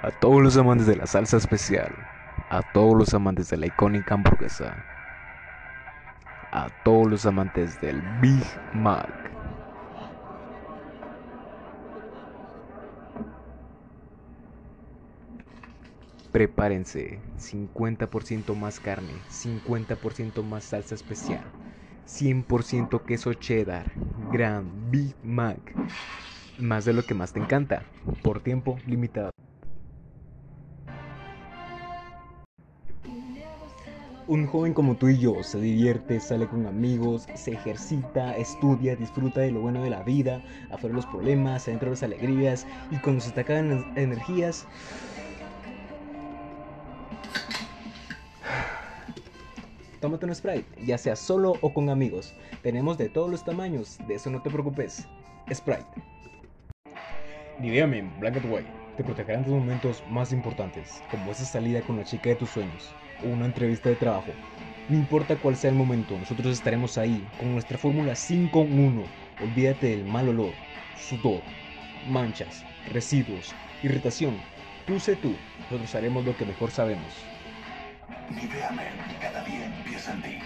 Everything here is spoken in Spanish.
A todos los amantes de la salsa especial, a todos los amantes de la icónica hamburguesa, a todos los amantes del Big Mac. Prepárense, 50% más carne, 50% más salsa especial, 100% queso cheddar, gran Big Mac, más de lo que más te encanta, por tiempo limitado. Un joven como tú y yo se divierte, sale con amigos, se ejercita, estudia, disfruta de lo bueno de la vida, afuera los problemas, adentro de las alegrías y cuando se te acaban las energías... Tómate un Sprite, ya sea solo o con amigos. Tenemos de todos los tamaños, de eso no te preocupes. Sprite. Dígame, Blanket White, te protegerán tus momentos más importantes, como esa salida con la chica de tus sueños o una entrevista de trabajo. No importa cuál sea el momento, nosotros estaremos ahí con nuestra fórmula 5 en 1. Olvídate del mal olor, sudor, manchas, residuos, irritación. Tú sé tú, nosotros haremos lo que mejor sabemos. Nivea Men, cada día empieza en ti.